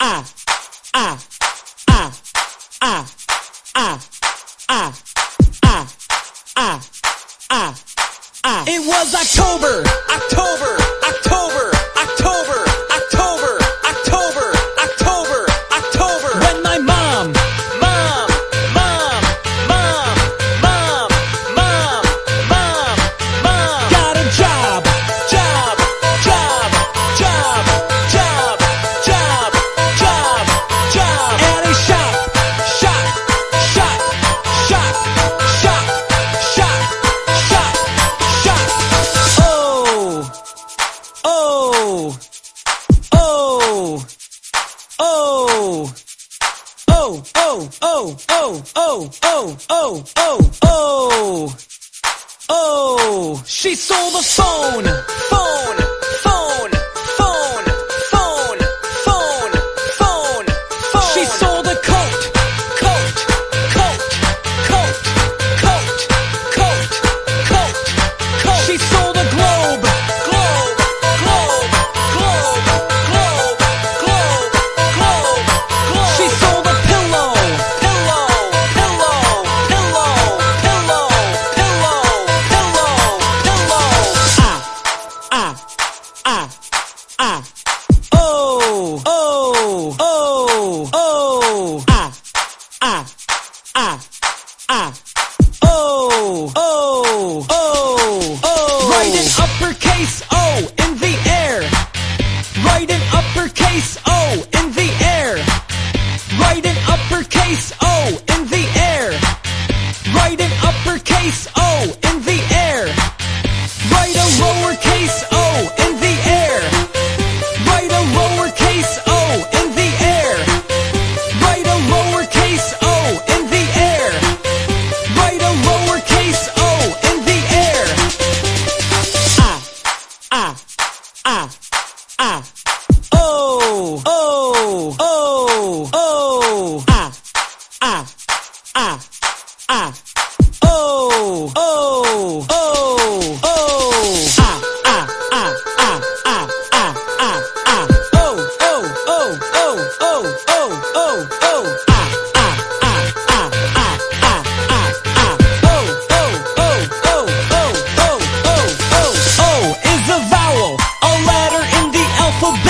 ah, ah, ah, ah, ah, ah, ah, ah, ah. It was October. Oh, oh, oh. Oh, oh, oh, oh, oh, oh, oh, oh, oh. Oh, she a phone, phone, phone, Ah, ah, ah, ah. Oh, oh, oh, oh. Write an uppercase O oh, oh, oh. Ah, ah, ah, ah. Oh, oh, oh, oh. Ah, ah, ah, ah, ah, ah, ah, ah. Oh, oh, oh, oh, oh, oh, oh, oh. Ah, ah, ah, ah, ah, ah, ah, ah. Oh, oh, oh, oh, oh, oh, oh, oh. O is a vowel, a letter in the alphabet.